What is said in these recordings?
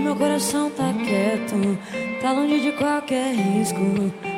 meu coração tá quieto, tá longe de qualquer risco.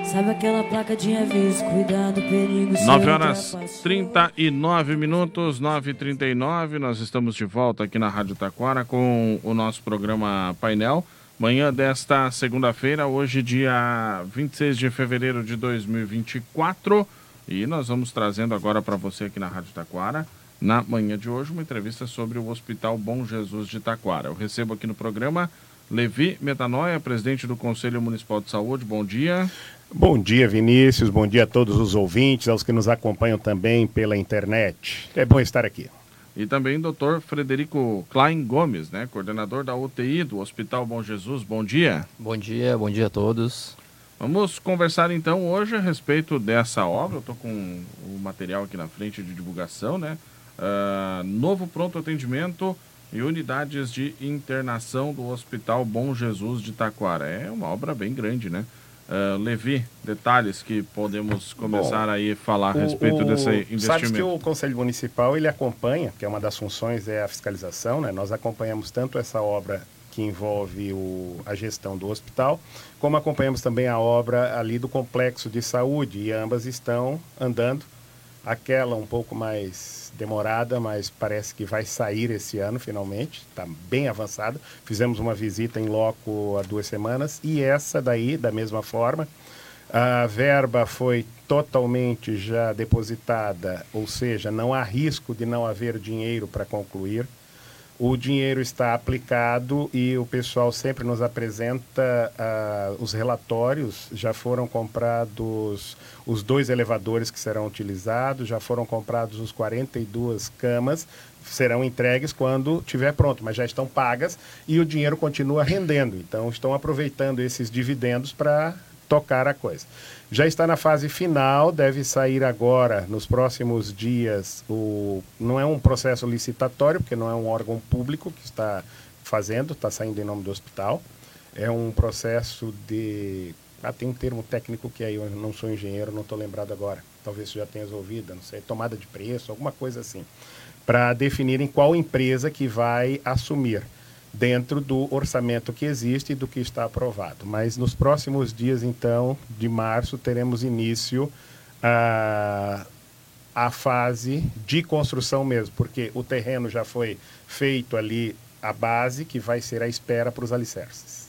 Sabe aquela placa de aviso, cuidado, perigo. 9 horas 39 minutos, 9h39. Nós estamos de volta aqui na Rádio Taquara com o nosso programa Painel. Manhã desta segunda-feira, hoje, dia 26 de fevereiro de 2024. E nós vamos trazendo agora para você aqui na Rádio Taquara, na manhã de hoje, uma entrevista sobre o Hospital Bom Jesus de Taquara. Eu recebo aqui no programa Levi Metanoia, presidente do Conselho Municipal de Saúde. Bom dia. Bom dia, Vinícius. Bom dia a todos os ouvintes, aos que nos acompanham também pela internet. É bom estar aqui. E também o doutor Frederico Klein Gomes, né, coordenador da UTI do Hospital Bom Jesus. Bom dia. Bom dia, bom dia a todos. Vamos conversar então hoje a respeito dessa obra. Eu estou com o material aqui na frente de divulgação, né? Uh, novo pronto atendimento e unidades de internação do Hospital Bom Jesus de Taquara. É uma obra bem grande, né? Uh, Levi, detalhes que podemos começar Bom, aí a falar a respeito o, desse investimento. Sabe que o Conselho Municipal ele acompanha, que é uma das funções é a fiscalização, né? Nós acompanhamos tanto essa obra que envolve o, a gestão do hospital, como acompanhamos também a obra ali do complexo de saúde e ambas estão andando. Aquela um pouco mais demorada, mas parece que vai sair esse ano finalmente, está bem avançada. Fizemos uma visita em loco há duas semanas. E essa daí, da mesma forma, a verba foi totalmente já depositada, ou seja, não há risco de não haver dinheiro para concluir o dinheiro está aplicado e o pessoal sempre nos apresenta uh, os relatórios. Já foram comprados os dois elevadores que serão utilizados, já foram comprados os 42 camas, serão entregues quando tiver pronto, mas já estão pagas e o dinheiro continua rendendo. Então, estão aproveitando esses dividendos para tocar a coisa. Já está na fase final, deve sair agora, nos próximos dias, o não é um processo licitatório, porque não é um órgão público que está fazendo, está saindo em nome do hospital. É um processo de. Ah, tem um termo técnico que aí eu não sou engenheiro, não estou lembrado agora. Talvez você já tenha ouvido, não sei, tomada de preço, alguma coisa assim. Para definirem qual empresa que vai assumir dentro do orçamento que existe e do que está aprovado. Mas nos próximos dias, então, de março, teremos início a, a fase de construção mesmo, porque o terreno já foi feito ali, a base, que vai ser a espera para os alicerces.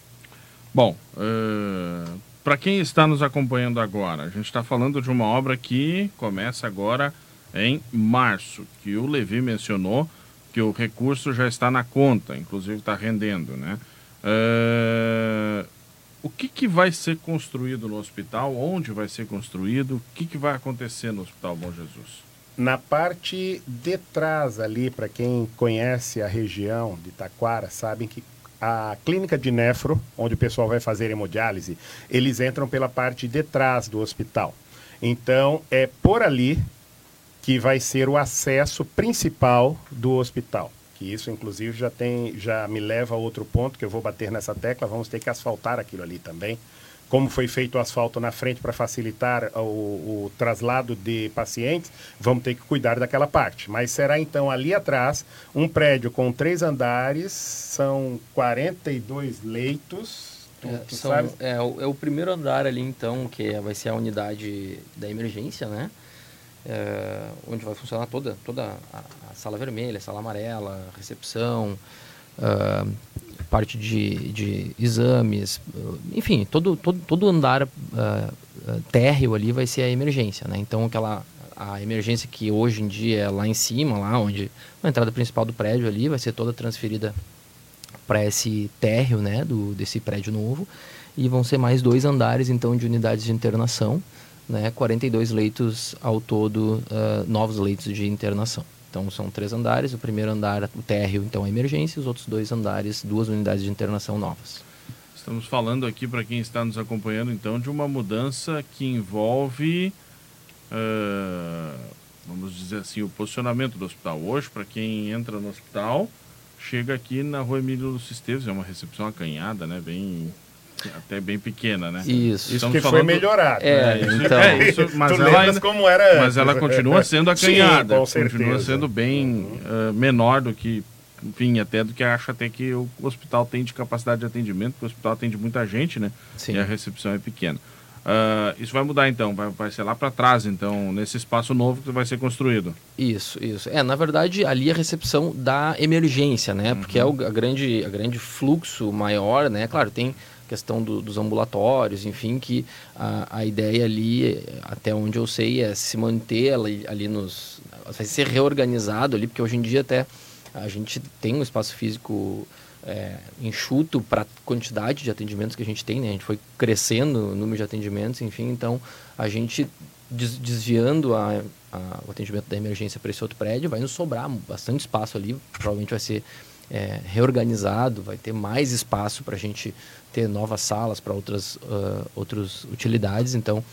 Bom, uh, para quem está nos acompanhando agora, a gente está falando de uma obra que começa agora em março, que o Levi mencionou, que o recurso já está na conta, inclusive está rendendo, né? Uh, o que, que vai ser construído no hospital? Onde vai ser construído? O que, que vai acontecer no Hospital Bom Jesus? Na parte de trás ali, para quem conhece a região de Taquara, sabem que a clínica de nefro, onde o pessoal vai fazer hemodiálise, eles entram pela parte de trás do hospital. Então, é por ali que vai ser o acesso principal do hospital. Que isso, inclusive, já tem, já me leva a outro ponto que eu vou bater nessa tecla. Vamos ter que asfaltar aquilo ali também. Como foi feito o asfalto na frente para facilitar o, o traslado de pacientes, vamos ter que cuidar daquela parte. Mas será então ali atrás um prédio com três andares, são 42 leitos, é, são, é, o, é, o, primeiro andar ali, então, que vai ser a unidade da emergência, né? É, onde vai funcionar toda, toda a, a, sala vermelha, sala amarela, recepção, uh, parte de, de exames, uh, enfim, todo, todo, todo andar térreo ali vai ser a emergência, né? Então aquela a emergência que hoje em dia é lá em cima, lá onde a entrada principal do prédio ali vai ser toda transferida para esse térreo, né, do desse prédio novo e vão ser mais dois andares então de unidades de internação né, 42 leitos ao todo, uh, novos leitos de internação. Então são três andares, o primeiro andar, o térreo, então a emergência, os outros dois andares, duas unidades de internação novas. Estamos falando aqui, para quem está nos acompanhando, então, de uma mudança que envolve, uh, vamos dizer assim, o posicionamento do hospital. Hoje, para quem entra no hospital, chega aqui na rua Emílio Lúcio Esteves, é uma recepção acanhada, né, bem até bem pequena, né? Isso. Isso que falando... foi melhorado. É, né? então. É, isso, mas, ela ainda, como era mas ela continua sendo acanhada. Sim, continua sendo bem uh, menor do que enfim, até do que acho até que o hospital tem de capacidade de atendimento, porque o hospital atende muita gente, né? Sim. E a recepção é pequena. Uh, isso vai mudar então, vai, vai ser lá para trás, então, nesse espaço novo que vai ser construído. Isso, isso. É, na verdade, ali a recepção da emergência, né? Uhum. Porque é o a grande, a grande fluxo maior, né? Claro, tem questão do, dos ambulatórios, enfim, que a, a ideia ali, até onde eu sei, é se manter ali, ali nos. vai ser reorganizado ali, porque hoje em dia até a gente tem um espaço físico é, enxuto para a quantidade de atendimentos que a gente tem, né? A gente foi crescendo o número de atendimentos, enfim, então a gente desviando a, a, o atendimento da emergência para esse outro prédio, vai nos sobrar bastante espaço ali, provavelmente vai ser é, reorganizado, vai ter mais espaço para a gente ter novas salas para outras, uh, outras utilidades, então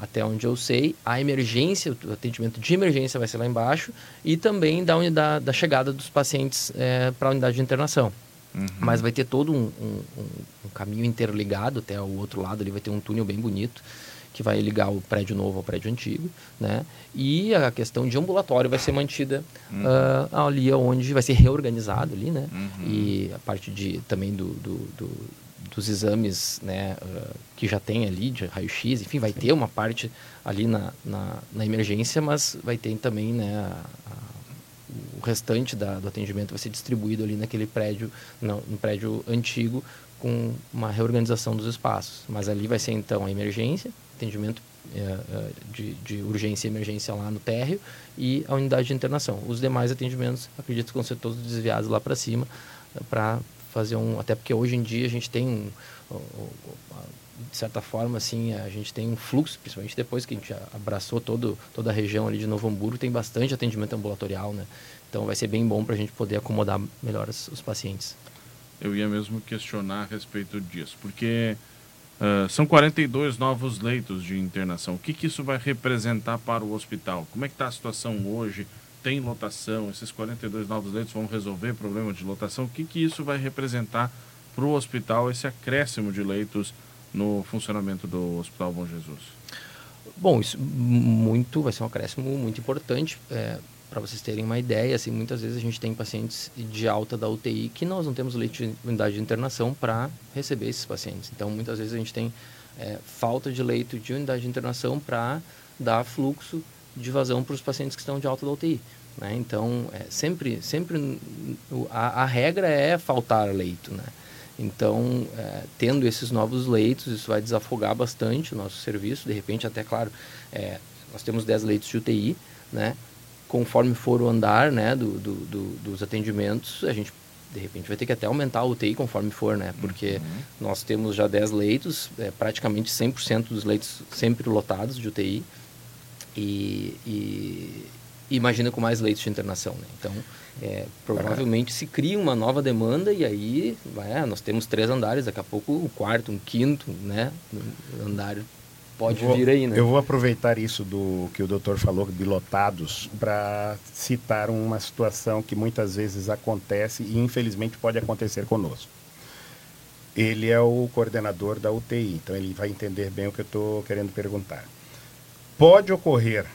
até onde eu sei, a emergência, o atendimento de emergência vai ser lá embaixo e também da, unidade, da chegada dos pacientes é, para a unidade de internação. Uhum. Mas vai ter todo um, um, um, caminho interligado até o outro lado, ali vai ter um túnel bem bonito que vai ligar o prédio novo ao prédio antigo, né? E a questão de ambulatório vai ser mantida uhum. uh, ali onde vai ser reorganizado ali, né? Uhum. E a parte de também do, do, do dos exames né, uh, que já tem ali, de raio-x, enfim, vai Sim. ter uma parte ali na, na, na, emergência, mas vai ter também né, a, a, o restante da, do atendimento vai ser distribuído ali naquele prédio, no, no prédio antigo, com uma reorganização dos espaços. Mas ali vai ser então a emergência, atendimento uh, de, de urgência e emergência lá no térreo e a unidade de internação. Os demais atendimentos, acredito que vão ser todos desviados lá para cima, para fazer um. Até porque hoje em dia a gente tem um. De certa forma, assim, a gente tem um fluxo, principalmente depois que a gente abraçou todo, toda a região ali de Novo Hamburgo, tem bastante atendimento ambulatorial, né? Então vai ser bem bom para a gente poder acomodar melhor os, os, pacientes. Eu ia mesmo questionar a respeito disso, porque uh, são 42 novos leitos de internação. O que, que isso vai representar para o hospital? Como é que está a situação hoje? Tem lotação, esses 42 novos leitos vão resolver problema de lotação, o que, que isso vai representar para o hospital, esse acréscimo de leitos no funcionamento do Hospital Bom Jesus? Bom, isso muito vai ser um acréscimo muito importante. É, para vocês terem uma ideia, assim, muitas vezes a gente tem pacientes de alta da UTI que nós não temos leite de unidade de internação para receber esses pacientes. Então, muitas vezes a gente tem é, falta de leito de unidade de internação para dar fluxo de vazão para os pacientes que estão de alta da UTI. Né? Então, é, sempre, sempre a, a, regra é faltar leito. Né? Então, é, tendo esses novos leitos, isso vai desafogar bastante o nosso serviço. De repente, até claro, é, nós temos 10 leitos de UTI, né? conforme for o andar né, do, do, do, dos atendimentos, a gente de repente vai ter que até aumentar a UTI conforme for, né? Porque uhum. nós temos já 10 leitos, é, praticamente 100% dos leitos sempre lotados de UTI e, e imagina com mais leitos de internação. Né? Então, é, provavelmente se cria uma nova demanda e aí é, nós temos três andares, daqui a pouco um quarto, um quinto né? andar pode vou, vir aí. Né? Eu vou aproveitar isso do que o doutor falou, de lotados, para citar uma situação que muitas vezes acontece e infelizmente pode acontecer conosco. Ele é o coordenador da UTI, então ele vai entender bem o que eu estou querendo perguntar. Pode ocorrer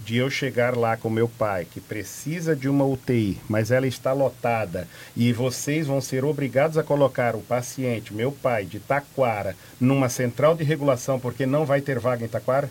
de eu chegar lá com meu pai, que precisa de uma UTI, mas ela está lotada, e vocês vão ser obrigados a colocar o paciente, meu pai, de Taquara, numa central de regulação, porque não vai ter vaga em Taquara?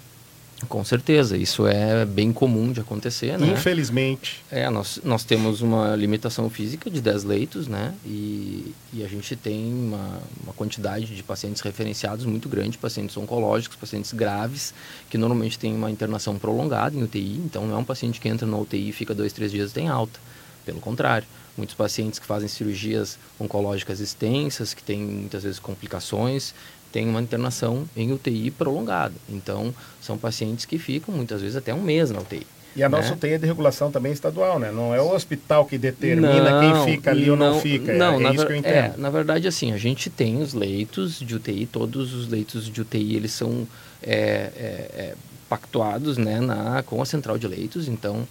Com certeza, isso é bem comum de acontecer, né? Infelizmente. É, nós, nós temos uma limitação física de 10 leitos, né? E, e a gente tem uma, uma quantidade de pacientes referenciados muito grande, pacientes oncológicos, pacientes graves, que normalmente têm uma internação prolongada em UTI, então não é um paciente que entra na UTI e fica dois, três dias e tem alta. Pelo contrário, muitos pacientes que fazem cirurgias oncológicas extensas, que têm muitas vezes complicações, tem uma internação em UTI prolongada. Então, são pacientes que ficam muitas vezes até um mês na UTI. E a nossa né? UTI é de regulação também estadual, né? Não é o hospital que determina não, quem fica ali não, ou não fica. Não, é, é isso que eu entendo. É, na verdade, assim, a gente tem os leitos de UTI, todos os leitos de UTI, eles são é, é, é, pactuados né, na, com a central de leitos. Então,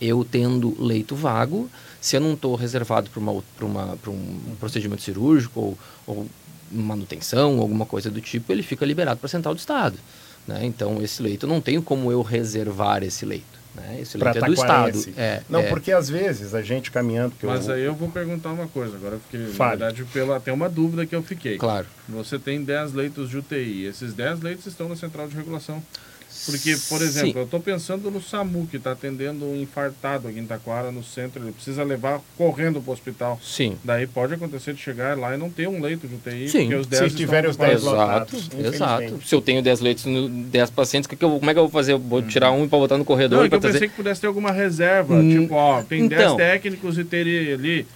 eu tendo leito vago, se eu não estou reservado para uma, uma, um procedimento cirúrgico ou, ou manutenção, alguma coisa do tipo, ele fica liberado para a central do Estado. Né? Então, esse leito, não tenho como eu reservar esse leito. Né? Esse leito é do Estado. É, não, é... porque às vezes a gente caminhando... Mas eu... aí eu vou perguntar uma coisa agora, porque Fale. na verdade pela, tem uma dúvida que eu fiquei. Claro. Você tem 10 leitos de UTI, esses 10 leitos estão na central de regulação. Porque, por exemplo, Sim. eu estou pensando no SAMU, que está atendendo um infartado aqui em Taquara, no centro, ele precisa levar correndo para o hospital. Sim. Daí pode acontecer de chegar lá e não ter um leito de UTI, Sim. porque os 10 Se tiver os 10 Exato, exato. Se eu tenho 10 leitos, 10 pacientes, que que eu, como é que eu vou fazer? Eu vou tirar um e para botar no corredor? Não, é eu trazer... pensei que pudesse ter alguma reserva, hum, tipo, ó, tem então, 10 técnicos e ter ali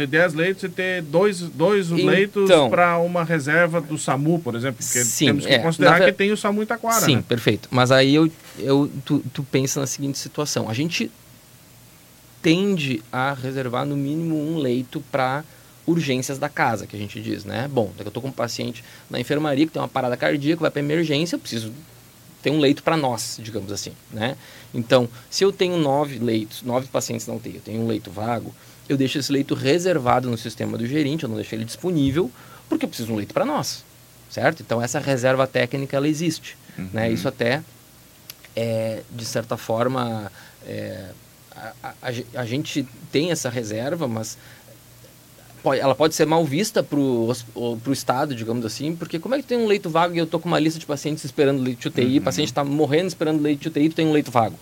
ter 10 leitos e ter dois, dois então, leitos para uma reserva do SAMU, por exemplo. Porque sim, temos que é, considerar que tem o SAMU Itaquara. Sim, né? perfeito. Mas aí eu, eu, tu, tu pensa na seguinte situação. A gente tende a reservar no mínimo um leito para urgências da casa, que a gente diz, né? Bom, eu estou com um paciente na enfermaria que tem uma parada cardíaca, vai para emergência, eu preciso ter um leito para nós, digamos assim, né? Então, se eu tenho nove leitos, nove pacientes na UTI, eu tenho um leito vago, eu deixo esse leito reservado no sistema do gerente, eu não deixo ele disponível, porque eu preciso de um leito para nós, certo? Então essa reserva técnica ela existe, né? uhum. né? Isso até é de certa forma é, a, a, a, gente tem essa reserva, mas pode, ela pode ser mal vista para o Estado, digamos assim, porque como é que tem um leito vago e eu estou com uma lista de pacientes esperando leito de UTI, uhum. o paciente está morrendo esperando leito de UTI, tu tem um leito vago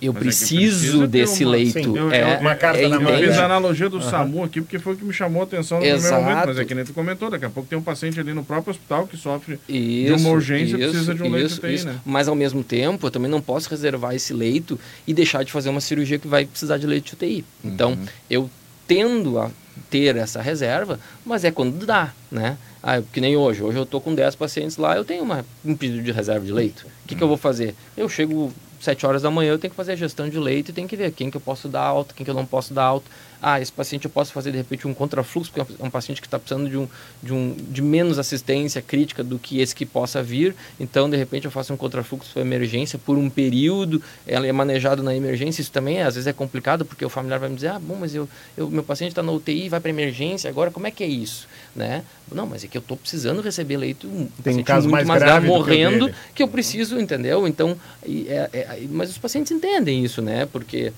eu Mas preciso é desse uma, leito. Sim, é, uma carta é, na mão. Eu fiz a analogia do uhum. SAMU aqui, porque foi o que me chamou a atenção no Exato. primeiro momento. Mas é que nem tu comentou, daqui a pouco tem um paciente ali no próprio hospital que sofre isso, de uma urgência e precisa de um leito isso, UTI, né? Mas ao mesmo tempo, eu também não posso reservar esse leito e deixar de fazer uma cirurgia que vai precisar de leito de UTI. Então, uhum. eu tendo a ter essa reserva, mas é quando dá, né? Ah, que nem hoje. Hoje eu estou com 10 pacientes lá, eu tenho uma, um pedido de reserva de leito. O que, uhum. que eu vou fazer? Eu chego 7 horas da manhã eu tenho que fazer a gestão de leito e tenho que ver quem que eu posso dar alta, quem que eu não posso dar alta. Ah, esse paciente eu posso fazer de repente um contrafluxo, porque é um paciente que está precisando de, um, de, um, de menos assistência crítica do que esse que possa vir. Então, de repente, eu faço um contrafluxo para emergência por um período, ela é manejado na emergência. Isso também, às vezes, é complicado, porque o familiar vai me dizer: ah, bom, mas eu, eu meu paciente está na UTI, vai para emergência, agora como é que é isso? Né? Não, mas é que eu estou precisando receber leito, um Tem um caso mais, mais grave, morrendo, que, que, eu preciso, entendeu? Então, é, é, mas os pacientes entendem isso, né? Porque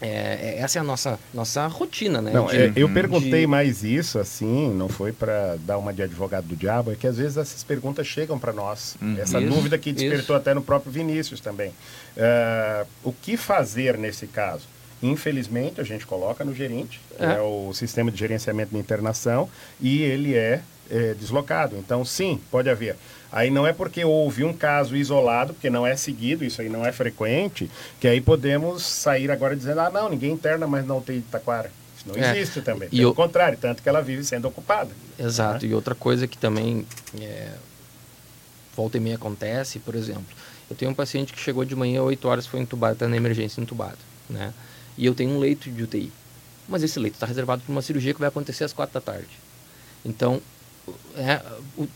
é, é, essa é a nossa, nossa rotina, né? Não, de, é, eu perguntei de... mais isso, assim, não foi para dar uma de advogado do diabo, é que às vezes essas perguntas chegam para nós. Uhum. Essa isso, dúvida que despertou isso. até no próprio Vinícius também. Uh, o que fazer nesse caso? Infelizmente, a gente coloca no gerente, é. é o sistema de gerenciamento de internação, e ele é, é deslocado. Então, sim, pode haver. Aí não é porque houve um caso isolado, porque não é seguido, isso aí não é frequente, que aí podemos sair agora dizendo, ah, não, ninguém interna mais na UTI de Taquara. Isso não é. existe também. E Pelo o... contrário, tanto que ela vive sendo ocupada. Exato. Né? E outra coisa que também é, volta e meia acontece, por exemplo, eu tenho um paciente que chegou de manhã, 8 horas, foi entubado, está na emergência entubado, né? E eu tenho um leito de UTI. Mas esse leito está reservado para uma cirurgia que vai acontecer às 4 da tarde. Então, é,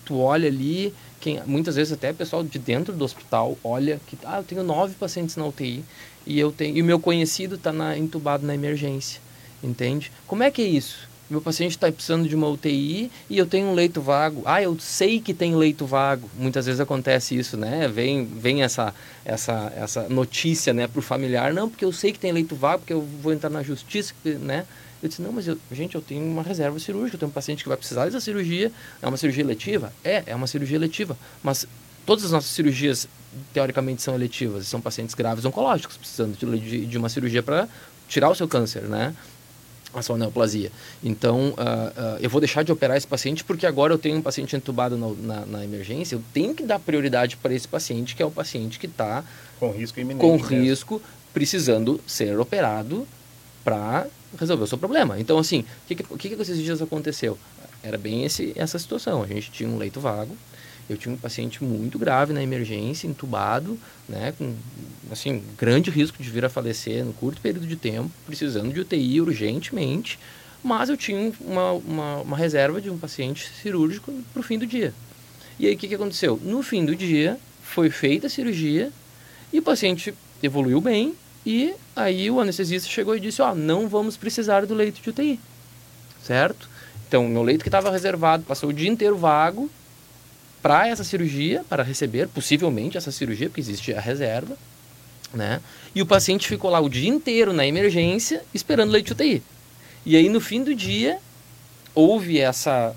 tu olha ali, quem, muitas vezes até o pessoal de dentro do hospital olha que ah, eu tenho nove pacientes na UTI e eu tenho e o meu conhecido está entubado na emergência, entende? Como é que é isso? Meu paciente está precisando de uma UTI e eu tenho um leito vago. Ah, eu sei que tem leito vago. Muitas vezes acontece isso, né? Vem, vem essa, essa, essa notícia, né, para o familiar. Não, porque eu sei que tem leito vago, porque eu vou entrar na justiça, né? Eu disse, não, mas eu, gente, eu tenho uma reserva cirúrgica, eu tenho um paciente que vai precisar dessa cirurgia. É uma cirurgia letiva? É, é uma cirurgia letiva. Mas todas as nossas cirurgias, teoricamente, são eletivas. São pacientes graves oncológicos, precisando de, de uma cirurgia para tirar o seu câncer, né? a sua neoplasia. Então, uh, uh, eu vou deixar de operar esse paciente porque agora eu tenho um paciente entubado no, na, na, emergência. Eu tenho que dar prioridade para esse paciente, que é o paciente que está com risco iminente. Com risco, precisando ser operado para resolver o seu problema. Então, assim, o que, que, que, que esses dias aconteceu? Era bem esse, essa situação. A gente tinha um leito vago, eu tinha um paciente muito grave na emergência, entubado, né, com assim, grande risco de vir a falecer no curto período de tempo, precisando de UTI urgentemente, mas eu tinha uma, uma, uma reserva de um paciente cirúrgico para o fim do dia. E aí o que, que aconteceu? No fim do dia, foi feita a cirurgia e o paciente evoluiu bem, e aí o anestesista chegou e disse, ó, oh, não vamos precisar do leito de UTI, certo? Então, meu leito que estava reservado passou o dia inteiro vago para essa cirurgia, para receber possivelmente essa cirurgia, porque existe a reserva, né? E o paciente ficou lá o dia inteiro na emergência esperando leite UTI. E aí no fim do dia houve essa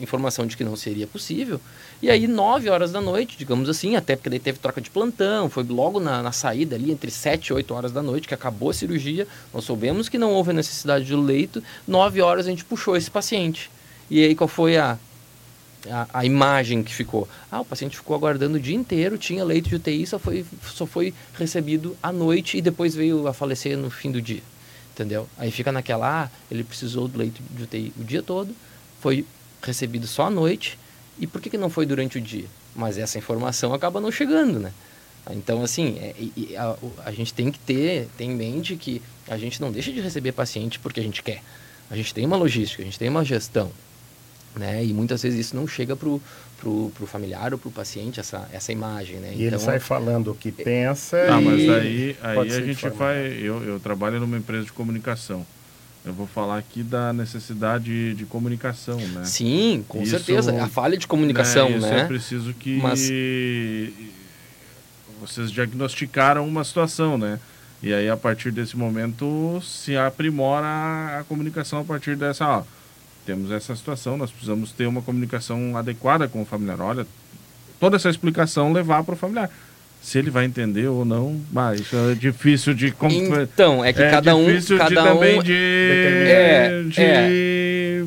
informação de que não seria possível. E aí, 9 horas da noite, digamos assim, até porque daí teve troca de plantão, foi logo na, na, saída ali, entre 7 e 8 horas da noite, que acabou a cirurgia. Nós soubemos que não houve necessidade de leito. 9 horas a gente puxou esse paciente. E aí, qual foi a, a, a, imagem que ficou? Ah, o paciente ficou aguardando o dia inteiro, tinha leito de UTI, só foi, só foi recebido à noite e depois veio a falecer no fim do dia. Entendeu? Aí fica naquela, ah, ele precisou do leito de UTI o dia todo, foi recebido só à noite, e por que, que não foi durante o dia? Mas essa informação acaba não chegando, né? Então, assim, é, a, a, gente tem que ter, ter em mente que a gente não deixa de receber paciente porque a gente quer. A gente tem uma logística, a gente tem uma gestão, né? E muitas vezes isso não chega para o familiar ou para o paciente, essa, essa imagem, né? E então, ele sai falando o que pensa Ah, mas aí, aí a gente vai... Eu, eu trabalho numa empresa de comunicação. Eu vou falar aqui da necessidade de comunicação, né? Sim, com isso, certeza. A falha de comunicação, né? Isso né? é preciso que Mas... vocês diagnosticaram uma situação, né? E aí, a partir desse momento, se aprimora a comunicação a partir dessa, ó, temos essa situação, nós precisamos ter uma comunicação adequada com o familiar. Olha, toda essa explicação levar para o familiar. Se ele vai entender ou não, mas isso é difícil de... Então, é que é cada um... Cada de, um também de, é, de é.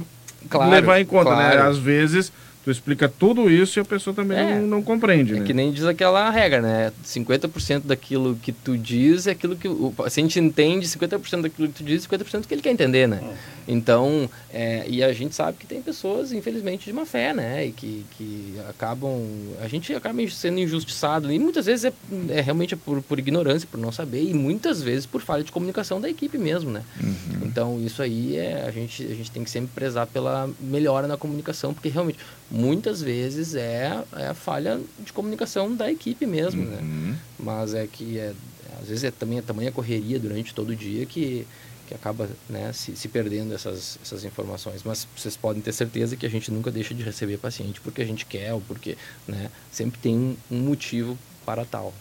Claro, levar em conta, né? claro. né? Às vezes Tu explica tudo isso e a pessoa também é, não, não, compreende, é né? que nem diz aquela regra, né? 50% daquilo que tu diz é aquilo que o paciente entende, 50% daquilo que tu diz, 50% que ele quer entender, né? É. Então, é, e a gente sabe que tem pessoas, infelizmente, de má fé, né? E que, que acabam... A gente acaba sendo injustiçado e muitas vezes é, é realmente por, por ignorância, por não saber e muitas vezes por falha de comunicação da equipe mesmo, né? Uhum. Então, isso aí é... A gente, a gente tem que sempre prezar pela melhora na comunicação, porque realmente muitas vezes é, é a falha de comunicação da equipe mesmo, né? uhum. né? Mas é que é, às vezes é também a tamanha correria durante todo o dia que, que acaba né, se, se perdendo essas, essas informações. Mas vocês podem ter certeza que a gente nunca deixa de receber paciente porque a gente quer ou porque né, sempre tem um motivo para tal.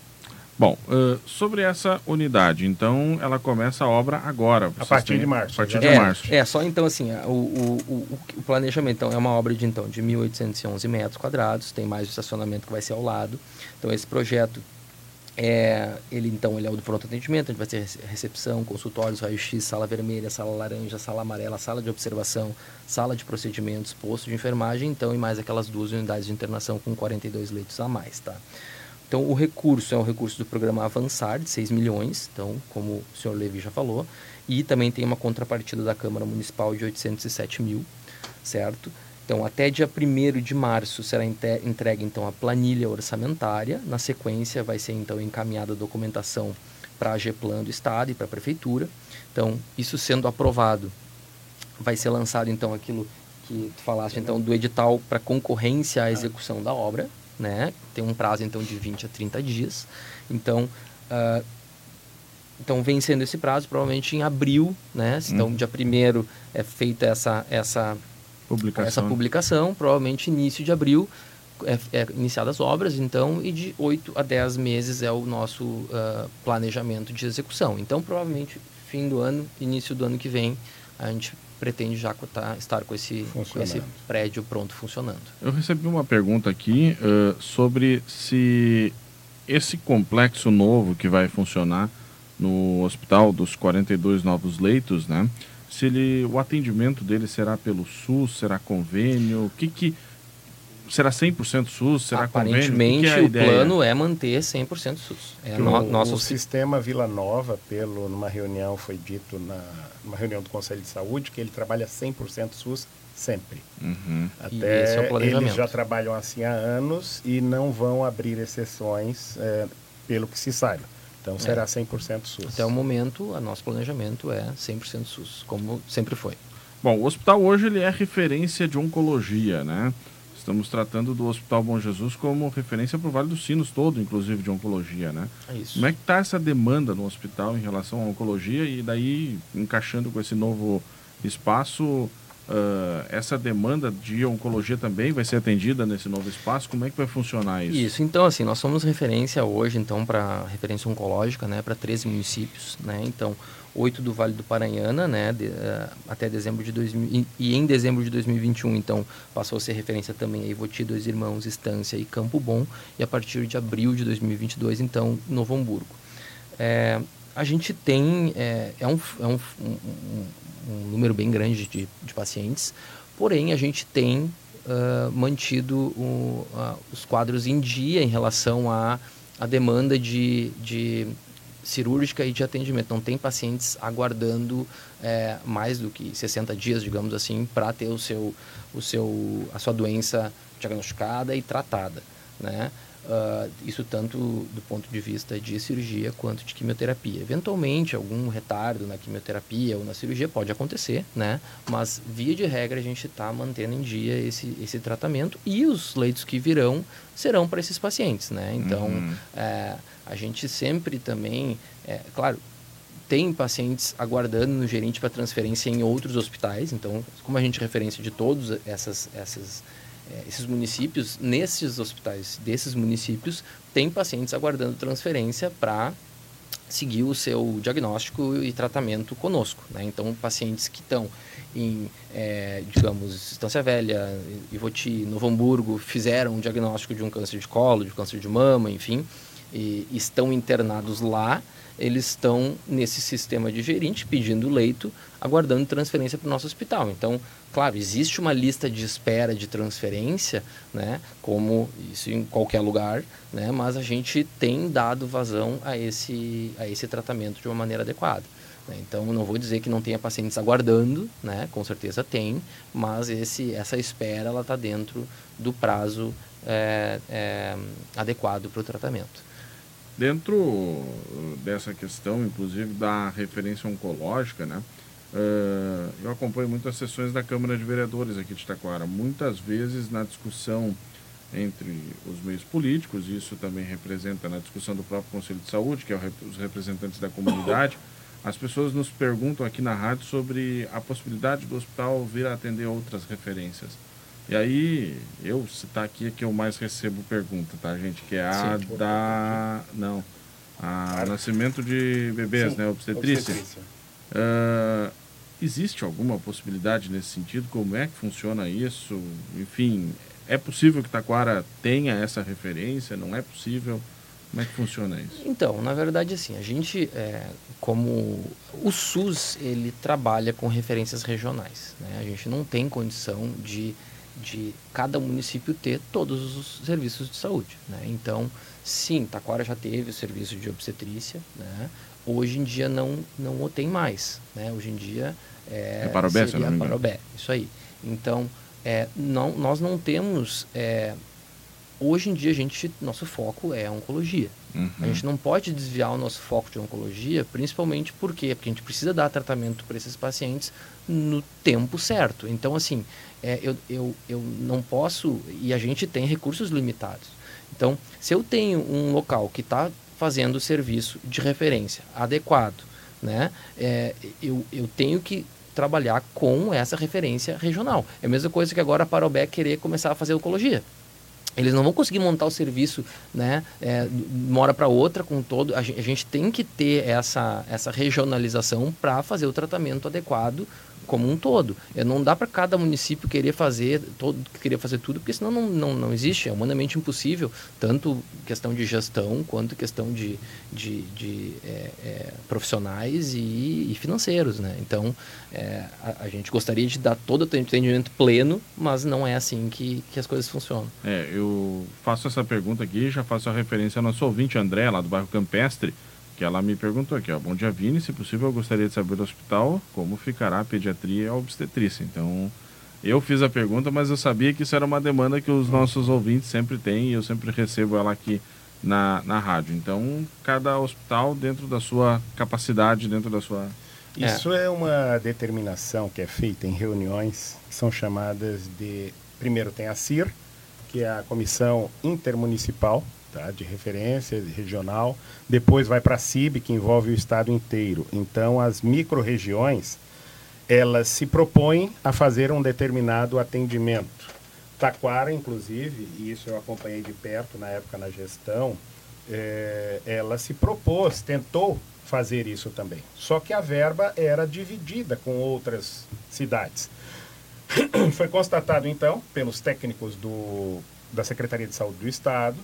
Bom, uh, sobre essa unidade, então ela começa a obra agora. A partir têm, de março. A partir de é, março. É, só então assim, o, o, o, o, planejamento então, é uma obra de então de 1.811 metros quadrados, tem mais o estacionamento que vai ser ao lado. Então esse projeto é, ele então ele é o do pronto atendimento, a gente vai ter recepção, consultórios, raio-x, sala vermelha, sala laranja, sala amarela, sala de observação, sala de procedimentos, posto de enfermagem, então e mais aquelas duas unidades de internação com 42 leitos a mais, tá? Então, o recurso é um recurso do programa Avançar, de 6 milhões, então, como o senhor Levi já falou, e também tem uma contrapartida da Câmara Municipal de 807 mil, certo? Então, até dia 1 de março será entregue, então, a planilha orçamentária. Na sequência, vai ser, então, encaminhada a documentação para a GEPLAN do Estado e para a Prefeitura. Então, isso sendo aprovado, vai ser lançado, então, aquilo que tu falaste, então, do edital para concorrência à execução da obra, né? Tem um prazo então de 20 a 30 dias. Então, uh, então vencendo esse prazo, provavelmente em abril, né? Então, hum. dia 1 é feita essa essa publicação. essa publicação, provavelmente início de abril é, é iniciadas as obras, então, e de 8 a 10 meses é o nosso uh, planejamento de execução. Então, provavelmente, fim do ano, início do ano que vem, a gente pretende já tá, estar com esse, com esse prédio pronto funcionando. Eu recebi uma pergunta aqui uh, sobre se esse complexo novo que vai funcionar no hospital dos 42 novos leitos, né? Se ele, o atendimento dele será pelo SUS, será convênio, o que que será 100% SUS? Será Aparentemente, convênio? o, que é o plano é manter 100% SUS. É no, o, nosso... o sistema Vila Nova, pelo, numa reunião, foi dito na numa reunião do Conselho de Saúde, que ele trabalha 100% SUS sempre. Uhum. Até é eles já trabalham assim há anos e não vão abrir exceções, é, pelo que se saiba. Então será é. 100% SUS. Até o momento, o nosso planejamento é 100% SUS, como sempre foi. Bom, o hospital hoje ele é referência de oncologia, né? Estamos tratando do Hospital Bom Jesus como referência para o Vale dos Sinos todo, inclusive de oncologia, né? É isso. Como é que está essa demanda no hospital em relação à oncologia e daí encaixando com esse novo espaço, Uh, essa demanda de oncologia também vai ser atendida nesse novo espaço? Como é que vai funcionar isso? Isso, então assim, nós somos referência hoje então para referência oncológica, né, para 13 municípios, né? Então, oito do Vale do Paranhana, né, de, uh, até dezembro de 2000 e, em dezembro de 2021, então passou a ser referência também a Ivoti, Dois Irmãos, Estância e Campo Bom, e a partir de abril de 2022, então, Novo Hamburgo. É, a gente tem é, é, um, é um, um, um número bem grande de, de pacientes, porém a gente tem uh, mantido o, uh, os quadros em dia em relação à a, demanda de, de cirúrgica e de atendimento. Não tem pacientes aguardando é, mais do que 60 dias, digamos assim, para ter o seu, o seu, a sua doença diagnosticada e tratada. Né? Uh, isso tanto do ponto de vista de cirurgia quanto de quimioterapia. Eventualmente, algum retardo na quimioterapia ou na cirurgia pode acontecer, né? Mas, via de regra, a gente está mantendo em dia esse, esse tratamento e os leitos que virão serão para esses pacientes, né? Então, uhum. é, a gente sempre também, é, claro, tem pacientes aguardando no gerente para transferência em outros hospitais. Então, como a gente referência de todos essas, essas é, esses municípios, nesses hospitais desses municípios, tem pacientes aguardando transferência para seguir o seu diagnóstico e tratamento conosco. Né? Então, pacientes que estão em, é, digamos, Estância Velha, Ivoti, Novo Hamburgo, fizeram um diagnóstico de um câncer de colo, de um câncer de mama, enfim, e estão internados lá, eles estão nesse sistema de gerente pedindo leito, aguardando transferência para o nosso hospital. Então, claro, existe uma lista de espera de transferência, né, como isso em qualquer lugar, né, mas a gente tem dado vazão a esse, a esse tratamento de uma maneira adequada. Né? Então, não vou dizer que não tenha pacientes aguardando, né, com certeza tem, mas esse, essa espera ela está dentro do prazo é, é, adequado para o tratamento. Dentro dessa questão, inclusive da referência oncológica, né? Uh, eu acompanho muitas sessões da Câmara de Vereadores aqui de Taquara. Muitas vezes na discussão entre os meios políticos, isso também representa na discussão do próprio Conselho de Saúde, que é os representantes da comunidade, as pessoas nos perguntam aqui na rádio sobre a possibilidade do hospital vir a atender outras referências. E aí, eu citar aqui é que eu mais recebo pergunta, tá, gente? Que é a Sim, da. Não. A nascimento de bebês, Sim, né? Obstetrícia. obstetrícia. Uh, existe alguma possibilidade nesse sentido? Como é que funciona isso? Enfim, é possível que Taquara tenha essa referência? Não é possível? Como é que funciona isso? Então, na verdade, assim, a gente, é, como o SUS, ele trabalha com referências regionais. Né? A gente não tem condição de de cada município ter todos os serviços de saúde. Né? Então, sim, Taquara já teve o serviço de obstetrícia, né? Hoje em dia não, não o tem mais. Né? Hoje em dia é, é Parobé, seria não Parobé, isso aí. Então, é, não, nós não temos... É, hoje em dia, a gente, nosso foco é a oncologia. Uhum. A gente não pode desviar o nosso foco de oncologia, principalmente por quê? Porque a gente precisa dar tratamento para esses pacientes no tempo certo. Então, assim, é, eu, eu, eu não posso, e a gente tem recursos limitados. Então, se eu tenho um local que está fazendo o serviço de referência adequado, né, é, eu, eu tenho que trabalhar com essa referência regional. É a mesma coisa que agora a Parobé querer começar a fazer oncologia. Eles não vão conseguir montar o serviço, né, é, de uma hora para outra com todo. A gente, a gente, tem que ter essa, essa regionalização para fazer o tratamento adequado como um todo. É, não dá para cada município querer fazer todo, querer fazer tudo, porque senão não, não, não existe, é humanamente impossível, tanto questão de gestão quanto questão de, de, de é, é, profissionais e, e, financeiros. Né? Então, é, a, a, gente gostaria de dar todo o atendimento pleno, mas não é assim que, que as coisas funcionam. É, eu faço essa pergunta aqui, já faço a referência ao nosso ouvinte André, lá do bairro Campestre, que ela me perguntou aqui, ó, bom dia Vini, se possível eu gostaria de saber do hospital como ficará a pediatria e a obstetrícia. Então, eu fiz a pergunta, mas eu sabia que isso era uma demanda que os nossos ouvintes sempre têm e eu sempre recebo ela aqui na, na rádio. Então, cada hospital dentro da sua capacidade, dentro da sua... Isso é, é uma determinação que é feita em reuniões que são chamadas de... Primeiro tem a CIR, que é a Comissão Intermunicipal tá? de referência regional. Depois vai para a CIB, que envolve o estado inteiro. Então, as micro-regiões, elas se propõem a fazer um determinado atendimento. Taquara, inclusive, e isso eu acompanhei de perto na época na gestão, é, ela se propôs, tentou fazer isso também. Só que a verba era dividida com outras cidades. Foi constatado, então, pelos técnicos do, da Secretaria de Saúde do Estado,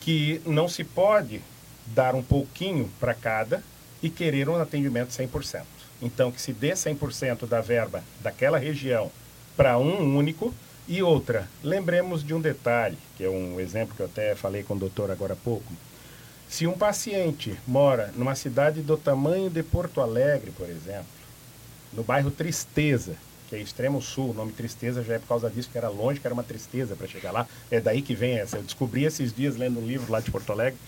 que não se pode dar um pouquinho para cada e querer um atendimento 100%. Então, que se dê 100% da verba daquela região para um único e outra. Lembremos de um detalhe, que é um exemplo que eu até falei com o doutor agora há pouco. Se um paciente mora numa cidade do tamanho de Porto Alegre, por exemplo, no bairro Tristeza, que é extremo sul, o nome Tristeza já é por causa disso, que era longe, que era uma tristeza para chegar lá. É daí que vem essa. Eu descobri esses dias lendo um livro lá de Porto Alegre.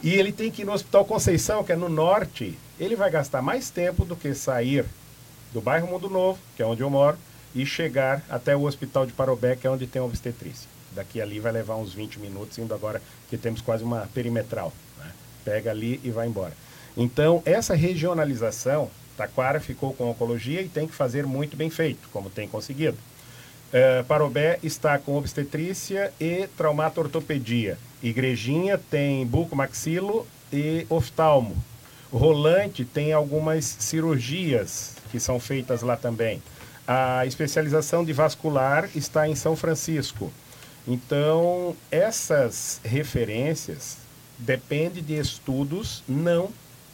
E ele tem que ir no Hospital Conceição, que é no norte. Ele vai gastar mais tempo do que sair do bairro Mundo Novo, que é onde eu moro, e chegar até o Hospital de Parobé, que é onde tem a obstetrícia. Daqui ali vai levar uns 20 minutos, indo agora que temos quase uma perimetral. Né? Pega ali e vai embora. Então, essa regionalização, Taquara ficou com oncologia e tem que fazer muito bem feito, como tem conseguido. Uh, Parobé está com obstetrícia e traumato-ortopedia. Igrejinha tem buco-maxilo e oftalmo. Rolante tem algumas cirurgias que são feitas lá também. A especialização de vascular está em São Francisco. Então, essas referências dependem de estudos, não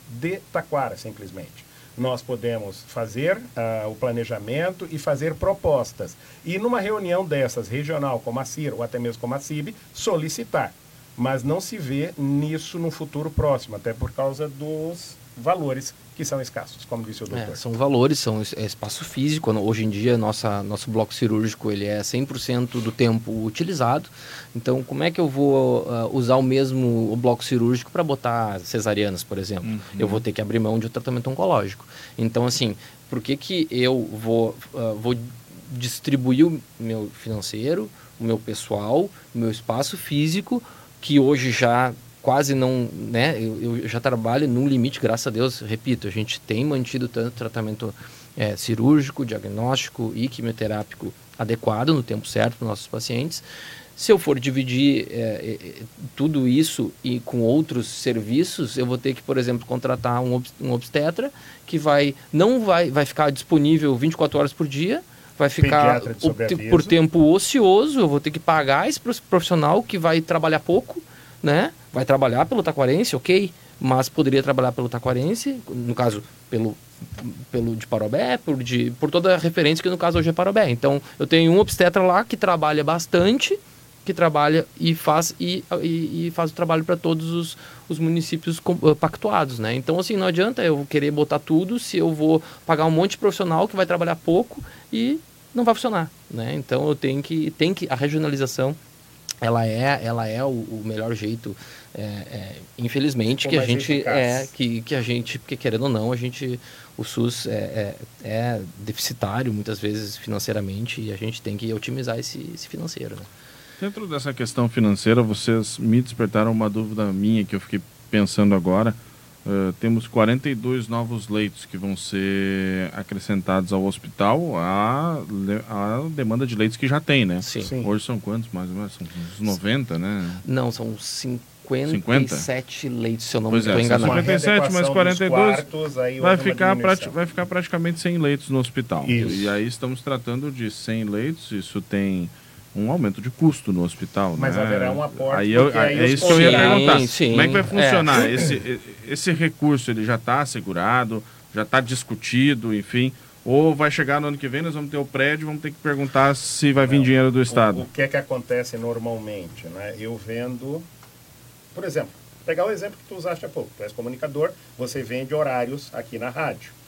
de Taquara, simplesmente nós podemos fazer uh, o planejamento e fazer propostas. E numa reunião dessas, regional, como a CIR ou até mesmo como a CIB, solicitar. Mas não se vê nisso no futuro próximo, até por causa dos valores que são escassos, como disse o é, doutor. É, são valores, são é espaço físico. Hoje em dia, nossa, nosso bloco cirúrgico ele é 100% do tempo utilizado. Então, como é que eu vou uh, usar o mesmo o bloco cirúrgico para botar cesarianas, por exemplo? Uhum. Eu vou ter que abrir mão de um tratamento oncológico. Então, assim, por que, que eu vou, uh, vou distribuir o meu financeiro, o meu pessoal, o meu espaço físico, que hoje já quase não, né? Eu, eu, já trabalho num limite, graças a Deus, repito, a gente tem mantido tanto tratamento é, cirúrgico, diagnóstico e quimioterápico adequado no tempo certo para nossos pacientes. Se eu for dividir é, é, tudo isso e com outros serviços, eu vou ter que, por exemplo, contratar um, um obstetra que vai não vai, vai ficar disponível 24 horas por dia, vai ficar por tempo ocioso, eu vou ter que pagar esse profissional que vai trabalhar pouco, né? Vai trabalhar pelo taquarense, ok, mas poderia trabalhar pelo taquarense, no caso, pelo, pelo de Parobé, por, de, por toda a referência que no caso hoje é Parobé. Então, eu tenho um obstetra lá que trabalha bastante, que trabalha e faz, e, e, e faz o trabalho para todos os, os municípios eh, pactuados, né? Então, assim, não adianta eu querer botar tudo se eu vou pagar um monte de profissional que vai trabalhar pouco e não vai funcionar, né? Então, eu tenho que, tem que, a regionalização ela é, ela é o, o melhor jeito, é, é, infelizmente, que a gente eficaz. é, que, que a gente, porque querendo ou não, a gente, o SUS é, é, é, deficitário muitas vezes financeiramente e a gente tem que otimizar esse, esse financeiro. Né? Dentro dessa questão financeira, vocês me despertaram uma dúvida minha que eu fiquei pensando agora. Uh, temos 42 novos leitos que vão ser acrescentados ao hospital a, a demanda de leitos que já tem, né? Sim. Sim. Hoje são quantos mais ou menos? São uns 90, né? Não, são 57 50? leitos, se eu não estou é, enganado. 57 mais 42 quartos, vai, ficar vai ficar praticamente 100 leitos no hospital. Isso. E aí estamos tratando de 100 leitos, isso tem um aumento de custo no hospital. Mas né? haverá um aporte. Aí, eu, aí é isso que eu ia perguntar. Sim, Como é que vai funcionar? É. Esse, esse recurso ele já está assegurado, já está discutido, enfim. Ou vai chegar no ano que vem, nós vamos ter o prédio, vamos ter que perguntar se vai vir Não, dinheiro do Estado. O, o, que é que acontece normalmente? Né? Eu vendo, por exemplo, pegar o exemplo que tu usaste há pouco. Tu és comunicador, você vende horários aqui na rádio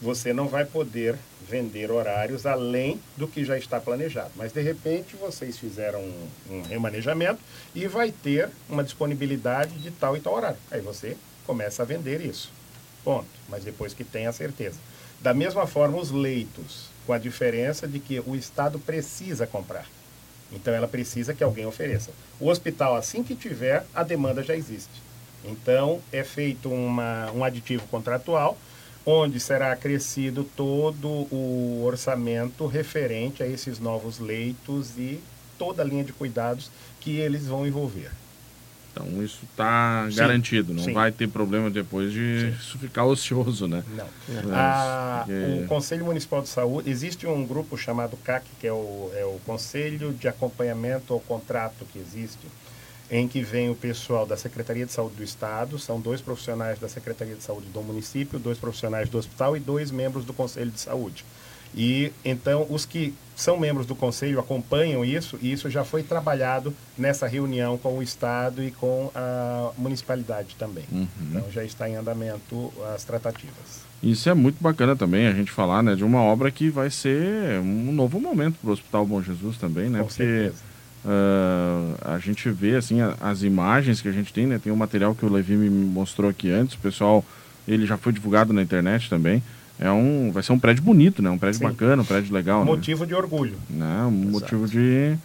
você não vai poder vender horários além do que já está planejado. Mas, de repente, vocês fizeram um, um, remanejamento e vai ter uma disponibilidade de tal e tal horário. Aí você começa a vender isso. Ponto. Mas depois que tem a certeza. Da mesma forma, os leitos, com a diferença de que o Estado precisa comprar. Então, ela precisa que alguém ofereça. O hospital, assim que tiver, a demanda já existe. Então, é feito uma, um aditivo contratual onde será acrescido todo o orçamento referente a esses novos leitos e toda a linha de cuidados que eles vão envolver. Então isso está garantido, não sim. vai ter problema depois de sim. ficar ocioso, né? Não. É, a, porque... O Conselho Municipal de Saúde, existe um grupo chamado CAC, que é o, é o Conselho de Acompanhamento ao Contrato que existe, em que vem o pessoal da Secretaria de Saúde do Estado, são dois profissionais da Secretaria de Saúde do município, dois profissionais do hospital e dois membros do Conselho de Saúde. E então os que são membros do conselho acompanham isso e isso já foi trabalhado nessa reunião com o estado e com a municipalidade também. Uhum. Então já está em andamento as tratativas. Isso é muito bacana também a gente falar, né, de uma obra que vai ser um novo momento para o Hospital Bom Jesus também, né? Com Porque certeza. Uh, a gente vê assim a, as imagens que a gente tem, né? Tem um material que o Levi me mostrou aqui antes, o pessoal, ele já foi divulgado na internet também é um, vai ser um prédio bonito, né? Um prédio Sim. bacana, um prédio legal. Né? Motivo né? de orgulho. Né? Um motivo de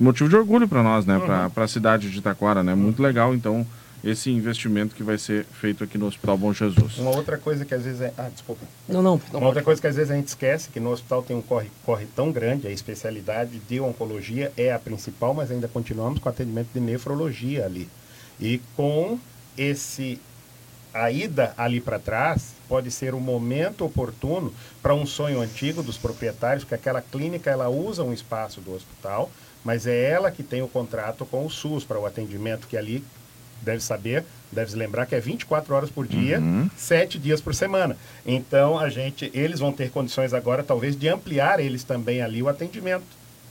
motivo de orgulho para nós, né? Uhum. Para a cidade de Itaquara, né? Uhum. Muito legal, então esse investimento que vai ser feito aqui no Hospital Bom Jesus. Uma outra coisa que às vezes é... Ah, desculpa. Não, não. não Uma outra coisa que às vezes a gente esquece, que no hospital tem um corre, corre tão grande, a especialidade de oncologia é a principal, mas ainda continuamos com atendimento de nefrologia ali. E com esse a ida ali para trás pode ser o um momento oportuno para um sonho antigo dos proprietários, que aquela clínica ela usa um espaço do hospital, mas é ela que tem o contrato com o SUS para o atendimento que ali deve saber, deve se lembrar que é 24 horas por dia, uhum. 7 dias por semana. Então a gente, eles vão ter condições agora talvez de ampliar eles também ali o atendimento,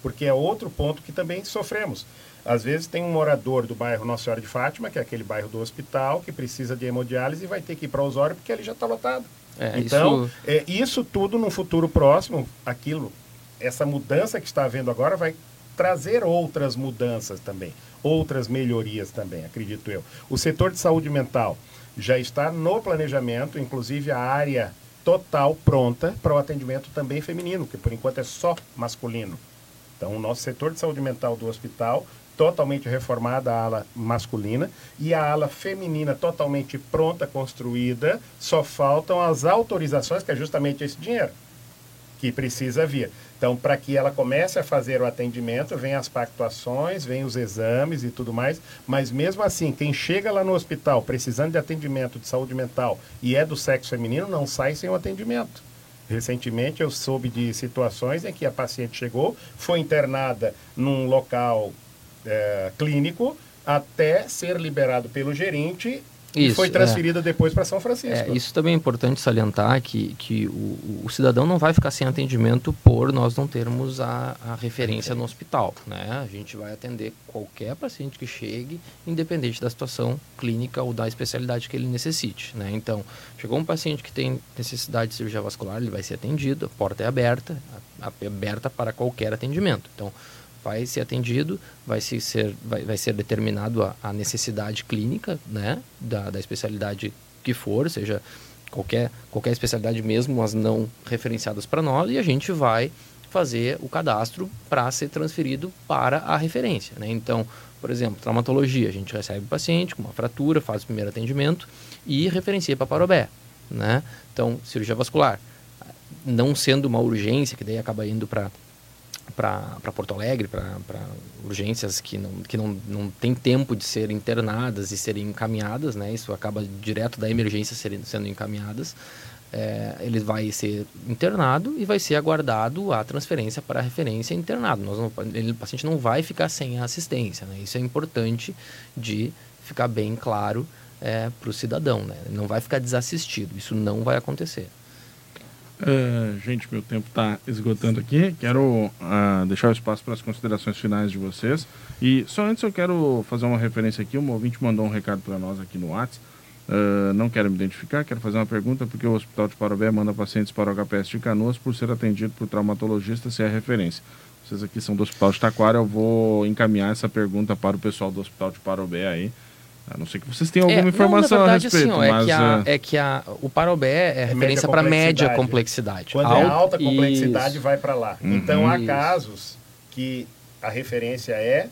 porque é outro ponto que também sofremos. Às vezes tem um morador do bairro Nossa Senhora de Fátima, que é aquele bairro do hospital, que precisa de hemodiálise e vai ter que ir para Osório porque ali já está lotado. É, então, isso... É, isso tudo no futuro próximo, aquilo, essa mudança que está havendo agora vai trazer outras mudanças também, outras melhorias também, acredito eu. O setor de saúde mental já está no planejamento, inclusive a área total pronta para o atendimento também feminino, que por enquanto é só masculino. Então, o nosso setor de saúde mental do hospital totalmente reformada a ala masculina e a ala feminina totalmente pronta, construída, só faltam as autorizações, que é justamente esse dinheiro que precisa vir. Então, para que ela comece a fazer o atendimento, vem as pactuações, vem os exames e tudo mais, mas mesmo assim, quem chega lá no hospital precisando de atendimento de saúde mental e é do sexo feminino, não sai sem o atendimento. Recentemente eu soube de situações em que a paciente chegou, foi internada num local é, clínico até ser liberado pelo gerente isso, e foi transferida é. depois para São Francisco. É, isso também é importante salientar que, que o, o, cidadão não vai ficar sem atendimento por nós não termos a, a referência no hospital. Né? A gente vai atender qualquer paciente que chegue, independente da situação clínica ou da especialidade que ele necessite. Né? Então, chegou um paciente que tem necessidade de cirurgia vascular, ele vai ser atendido, a porta é aberta, a, a, aberta para qualquer atendimento. Então, vai ser atendido, vai, se ser, vai, vai ser determinado a, a necessidade clínica né, da, da especialidade que for, seja qualquer, qualquer especialidade mesmo, as não referenciadas para nós, e a gente vai fazer o cadastro para ser transferido para a referência. Né? Então, por exemplo, traumatologia, a gente recebe o paciente com uma fratura, faz o primeiro atendimento e referencia para Parobé. Né? Então, cirurgia vascular, não sendo uma urgência, que daí acaba indo para para Porto Alegre, para urgências que, não, que não, não tem tempo de ser internadas e serem encaminhadas, né? Isso acaba direto da emergência serem, sendo encaminhadas. É, ele vai ser internado e vai ser aguardado a transferência para a referência internado. Nós não, ele, o paciente não vai ficar sem assistência, né? Isso é importante de ficar bem claro é, para o cidadão, né? Ele não vai ficar desassistido. Isso não vai acontecer. Uh, gente, meu tempo está esgotando aqui. Quero uh, deixar o espaço para as considerações finais de vocês. E só antes eu quero fazer uma referência aqui. Um ouvinte mandou um recado para nós aqui no WhatsApp. Uh, não quero me identificar, quero fazer uma pergunta porque o Hospital de Parobé manda pacientes para o HPS de Canoas por ser atendido por traumatologista se é referência. Vocês aqui são do Hospital de Taquara, eu vou encaminhar essa pergunta para o pessoal do Hospital de Parobé aí. A não ser que vocês tenham alguma é, informação não, verdade, a respeito. Assim, ó, mas, é, que a, é... é que a, o Parobé é, é referência para média complexidade. Quando é alta complexidade, Isso. vai para lá. Uhum. Então, há casos que a referência é,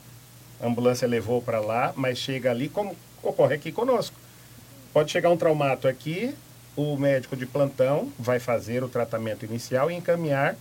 a ambulância levou para lá, mas chega ali, como ocorre aqui conosco. Pode chegar um traumato aqui, o médico de plantão vai fazer o tratamento inicial e encaminhar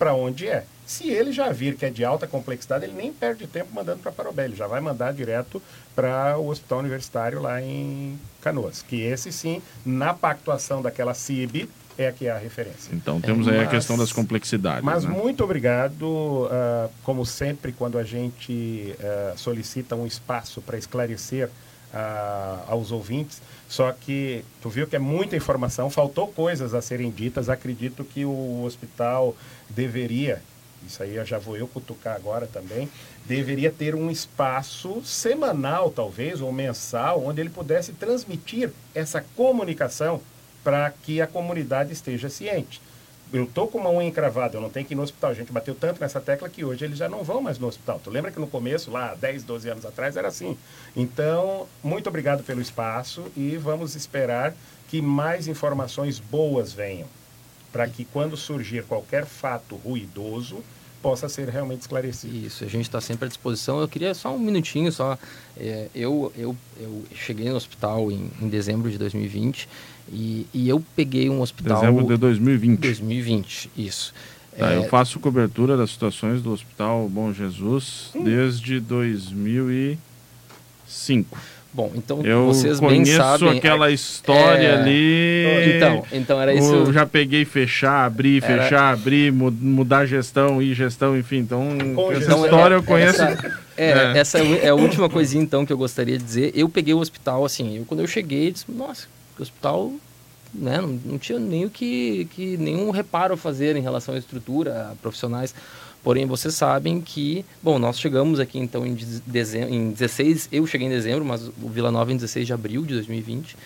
para onde é. Se ele já vir que é de alta complexidade, ele nem perde tempo mandando para Parobé, ele já vai mandar direto para o hospital universitário lá em Canoas, que esse sim, na pactuação daquela CIB, é que é a referência. Então temos aí a questão das complexidades. Mas né? muito obrigado, uh, como sempre, quando a gente uh, solicita um espaço para esclarecer uh, aos ouvintes, só que tu viu que é muita informação, faltou coisas a serem ditas. Acredito que o hospital deveria, isso aí já vou eu cutucar agora também, deveria ter um espaço semanal, talvez, ou mensal, onde ele pudesse transmitir essa comunicação para que a comunidade esteja ciente eu tô com uma unha encravada, eu não tenho que ir no hospital. A gente bateu tanto nessa tecla que hoje eles já não vão mais no hospital. Tu lembra que no começo, lá 10, 12 anos atrás, era assim. Então, muito obrigado pelo espaço e vamos esperar que mais informações boas venham. Para que quando surgir qualquer fato ruidoso, possa ser realmente esclarecido. Isso, a gente está sempre à disposição. Eu queria só um minutinho, só. É, eu, eu, eu cheguei no hospital em, em dezembro de 2020 e, e, eu peguei um hospital... Dezembro de 2020. 2020, isso. Tá, é... Eu faço cobertura das situações do Hospital Bom Jesus hum. desde 2005. Bom, então eu vocês bem sabem... conheço aquela história é... ali... Então, então era isso... Eu já peguei fechar, abrir, era... fechar, abrir, mudar gestão, ir gestão, enfim. Então, Com essa gestão, história é, eu conheço... Essa, é, é, essa é a última coisinha, então, que eu gostaria de dizer. Eu peguei o hospital, assim, eu, quando eu cheguei, disse, nossa, o hospital né, não, não tinha nem o que, que nenhum reparo a fazer em relação à estrutura, a profissionais. Porém, vocês sabem que, bom, nós chegamos aqui então em, dezembro, em 16, eu cheguei em dezembro, mas o Vila Nova em 16 de abril de 2020,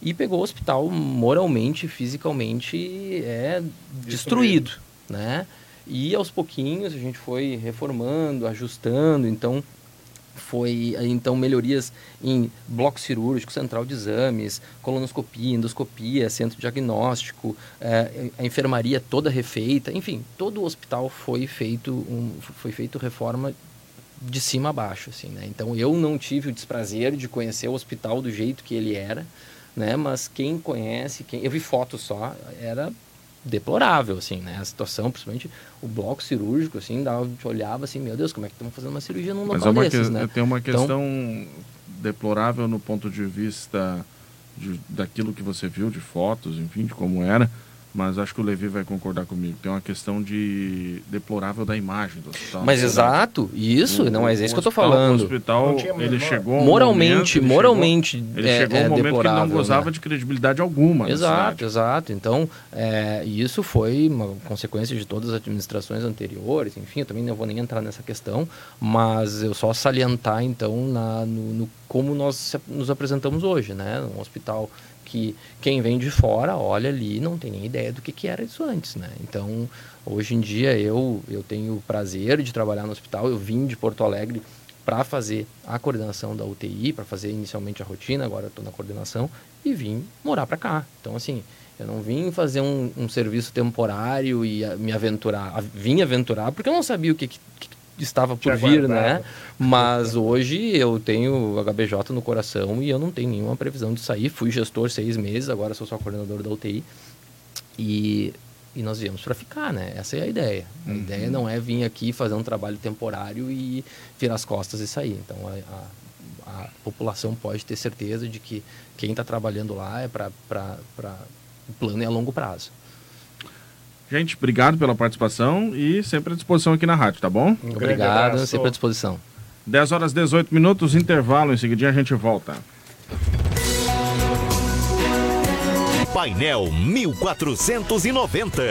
e pegou o hospital moralmente, fisicamente, é destruído, né? E aos pouquinhos a gente foi reformando, ajustando, então foi então melhorias em bloco cirúrgico, central de exames, colonoscopia, endoscopia, centro diagnóstico, é, a enfermaria toda refeita, enfim, todo o hospital foi feito um, foi feito reforma de cima a baixo, assim, né? Então eu não tive o desprazer de conhecer o hospital do jeito que ele era, né? Mas quem conhece, quem eu vi fotos só, era deplorável, assim, né? A situação, principalmente o bloco cirúrgico, assim, dava, olhava assim, meu Deus, como é que estamos fazendo uma cirurgia num local Mas é desses, né? Tem uma então questão então, deplorável no ponto de vista de, daquilo que você viu, de fotos, enfim, de como era, mas acho que o Levi vai concordar comigo. Tem uma questão de deplorável da imagem do hospital. Mas exato, isso, o, não é isso que eu estou falando. O hospital, ele chegou um moralmente, moralmente, ele chegou, ele é, chegou um é momento que ele não gozava né? de credibilidade alguma. Exato, exato. Então, é, isso foi uma consequência de todas as administrações anteriores. Enfim, eu também não vou nem entrar nessa questão, mas eu só salientar então na, no, no como nós nos apresentamos hoje, né? Um hospital que quem vem de fora olha ali não tem nem ideia do que, que era isso antes, né? Então, hoje em dia eu, eu tenho o prazer de trabalhar no hospital, eu vim de Porto Alegre para fazer a coordenação da UTI, para fazer inicialmente a rotina, agora estou na coordenação, e vim morar para cá. Então, assim, eu não vim fazer um, um serviço temporário e a, me aventurar. Vim aventurar porque eu não sabia o que, que, estava por vir, né? Mas hoje eu tenho HBJ no coração e eu não tenho nenhuma previsão de sair. Fui gestor seis meses, agora sou só coordenador da UTI. E, e nós viemos para ficar, né? Essa é a ideia. A uhum. ideia não é vir aqui fazer um trabalho temporário e virar as costas e sair. Então a, a, a população pode ter certeza de que quem está trabalhando lá é para. O plano é a longo prazo. Gente, obrigado pela participação e sempre à disposição aqui na rádio, tá bom? Um obrigado, sempre à disposição. 10 horas 18 minutos, intervalo, em seguida a gente volta. Painel 1490.